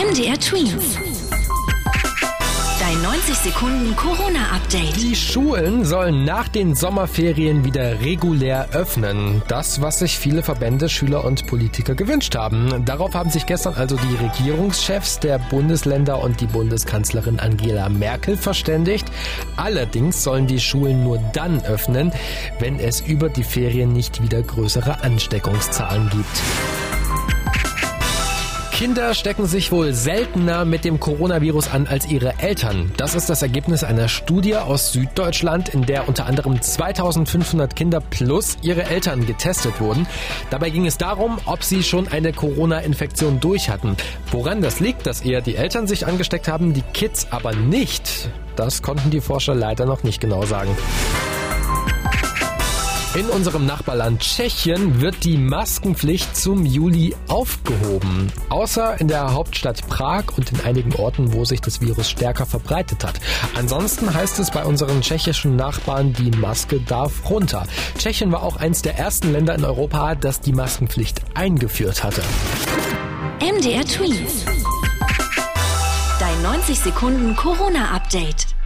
MDR Twins. Dein 90 Sekunden Corona-Update. Die Schulen sollen nach den Sommerferien wieder regulär öffnen. Das, was sich viele Verbände, Schüler und Politiker gewünscht haben. Darauf haben sich gestern also die Regierungschefs der Bundesländer und die Bundeskanzlerin Angela Merkel verständigt. Allerdings sollen die Schulen nur dann öffnen, wenn es über die Ferien nicht wieder größere Ansteckungszahlen gibt. Kinder stecken sich wohl seltener mit dem Coronavirus an als ihre Eltern. Das ist das Ergebnis einer Studie aus Süddeutschland, in der unter anderem 2500 Kinder plus ihre Eltern getestet wurden. Dabei ging es darum, ob sie schon eine Corona-Infektion durch hatten. Woran das liegt, dass eher die Eltern sich angesteckt haben, die Kids aber nicht, das konnten die Forscher leider noch nicht genau sagen. In unserem Nachbarland Tschechien wird die Maskenpflicht zum Juli aufgehoben. Außer in der Hauptstadt Prag und in einigen Orten, wo sich das Virus stärker verbreitet hat. Ansonsten heißt es bei unseren tschechischen Nachbarn, die Maske darf runter. Tschechien war auch eins der ersten Länder in Europa, das die Maskenpflicht eingeführt hatte. MDR Twins. Dein 90 Sekunden Corona-Update.